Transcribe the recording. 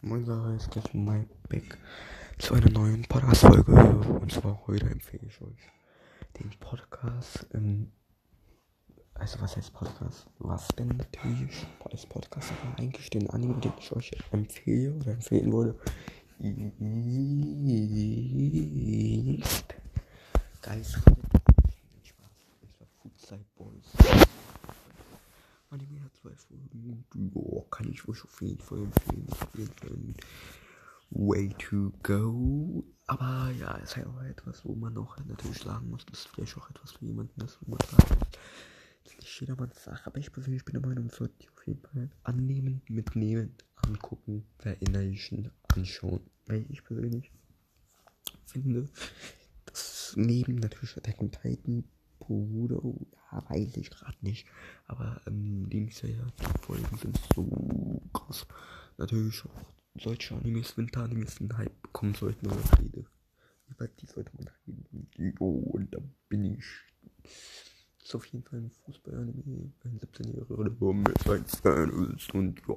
Moin Sarah, ist gleich my back zu einer neuen Podcast-Folge. Und zwar heute empfehle ich euch den Podcast. Ähm, also, was heißt Podcast? Was denn natürlich als Podcast? Aber eigentlich den Anime, den ich euch empfehle oder empfehlen würde. Ist Geist. Spaß. War Boys. Zwei Folgen ja, kann ich euch auf jeden Fall empfehlen. Auf jeden Fall Way to go. Aber ja, ist halt auch etwas, wo man auch natürlich sagen muss, das ist vielleicht auch etwas für jemanden, das wo man sagen muss. Ist nicht jedermanns Sache, aber ich persönlich bin der Meinung, sollte ich auf jeden Fall annehmen, mitnehmen, angucken, verinnerlichen, anschauen. Weil ich persönlich finde, dass neben natürlich Attack on Titan Bruder, ja, ich gerade nicht. Aber ähm, die Folgen sind so krass. Natürlich auch solche Animes, Winter-Animes einen Hype bekommen sollten oder Rede. Über die sollte man reden. Oh, und da bin ich. Das ist auf jeden Fall ein Fußball-Anime. Ein 17-Jähriger, der mit seinen Fan ist und ja.